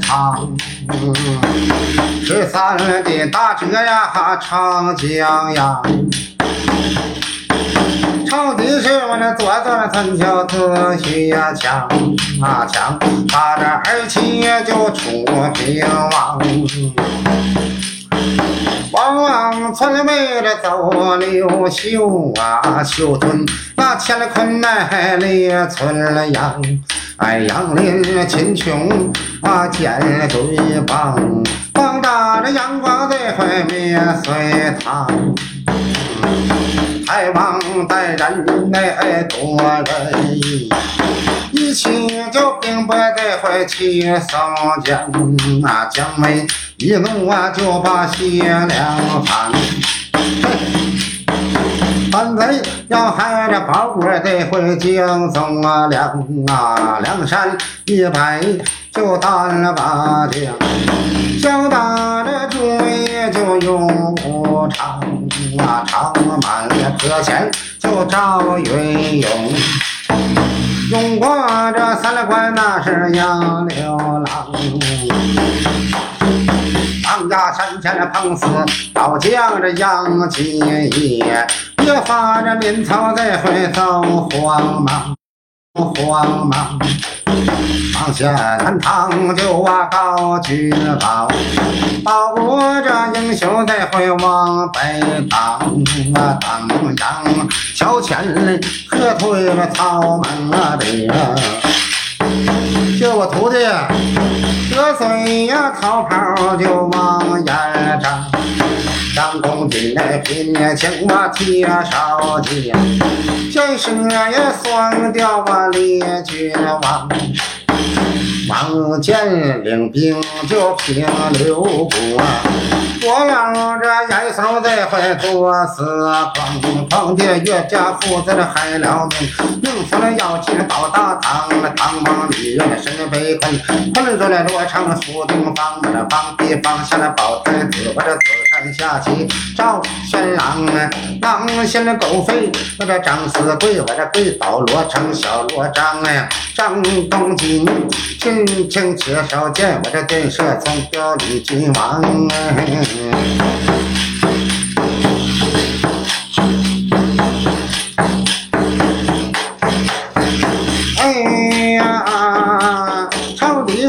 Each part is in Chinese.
堂。十三的大车呀，长江呀。朝的是我那坐坐那三桥子虚呀强啊强，他这二七就出平王。往往村为了走刘秀啊，秀村那乾坤来里村阳，哎杨林秦琼啊建对邦，放大的阳光在毁灭隋唐。太王带人来多人，一起就兵败在怀齐宋江啊，姜维一怒啊就把谢良放。要害着包国得回京宗啊，梁啊梁山一败就断了八将，想打这主意就用不长啊，长满了搁浅就赵云勇，用过这三关那是杨六郎。唐家山前碰死老将这杨继业，别发这面草再回走慌忙慌忙，放下南唐就啊高举高，报国这英雄这回往北当啊当阳，小千里喝退了草莽的。叫我徒弟得罪呀，逃跑就往。公进来拼情我铁少将，先生也双掉我列绝望。王建领兵就平刘国，我让这严嵩在怀做死狂，皇帝岳家父子这害了命，命死了要进保大唐，唐王李渊身被困，困住了罗成府定方，我这方地放下了宝太子，我这子臣下棋赵玄郎啊，郎嫌了狗吠，我这张四贵，我这贵宝罗成小罗张哎，张东京。轻轻介绍见我这电射从表里君王哎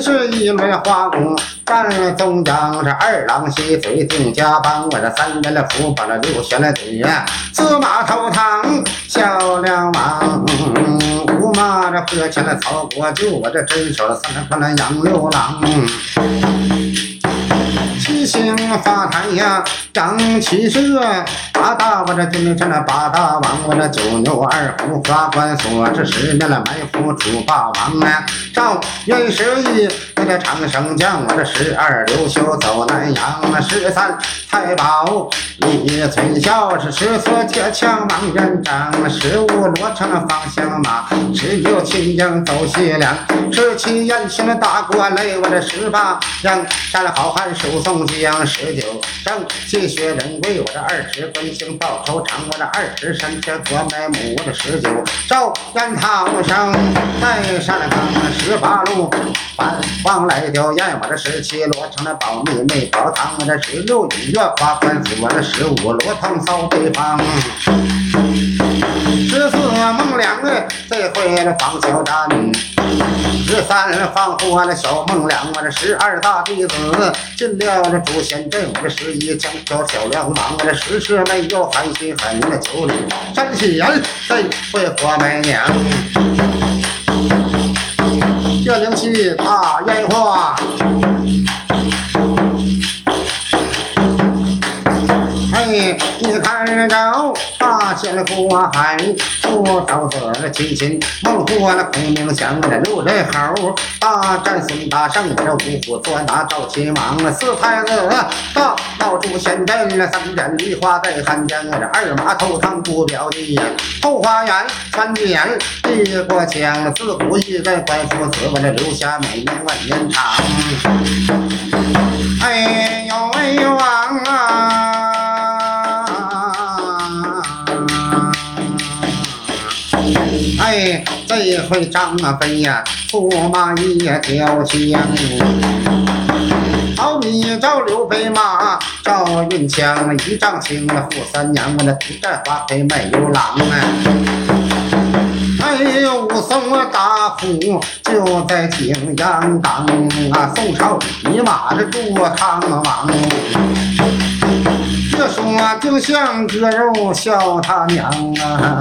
是一门花工，战宗将这二郎西嘴定家邦，我这三年的福把那六选了对呀，司马头堂小梁王。马这喝起了曹国舅，我这镇守了三关那杨六郎。七星发台呀，张七蛇，八大我这军臣那八大王，我这九牛二虎发关锁，这十年了埋伏楚霸王啊。赵元十一，我这长生将，我这十二刘秀走南阳，那十三太保李存孝，是十四铁枪王元璋，十五罗成方向马，十六秦将走西凉，十七延庆大国来，我这十八将山好汉手。宋江十九正气血人贵，我这二十分行报仇长，我这二十三天做埋母，我这十九赵元唐生在山岗十八路反方来吊唁，我这十七罗成了保密没保堂，我这十六一月花官司，我这十五罗腾扫北方，十四孟良哎，这回了方小战，十三放火了小孟良，我这十二大弟子进了。这朱仙阵，我这十一枪挑小梁王，我这十四没有韩信和你那九里山西人，谁会活埋娘？这灵气大烟花，哎，你看着。八仙过海，多少个亲亲孟获那孔明降那六人猴，大战孙大圣，这五虎捉拿赵秦王，四太子大闹诛仙镇，三斩梨花在汉江，我这二马头堂不表弟，后花园三年立过枪，自古一人关父子，我这留下美名万年长。哎哎，这回张飞呀，驸马也交枪。好比赵刘备马，赵云枪一丈青，那扈三娘那土寨花配没有郎啊。哎呦，武松啊打虎就在景阳冈啊！宋朝你马着住唐王，这说就像割肉笑他娘啊！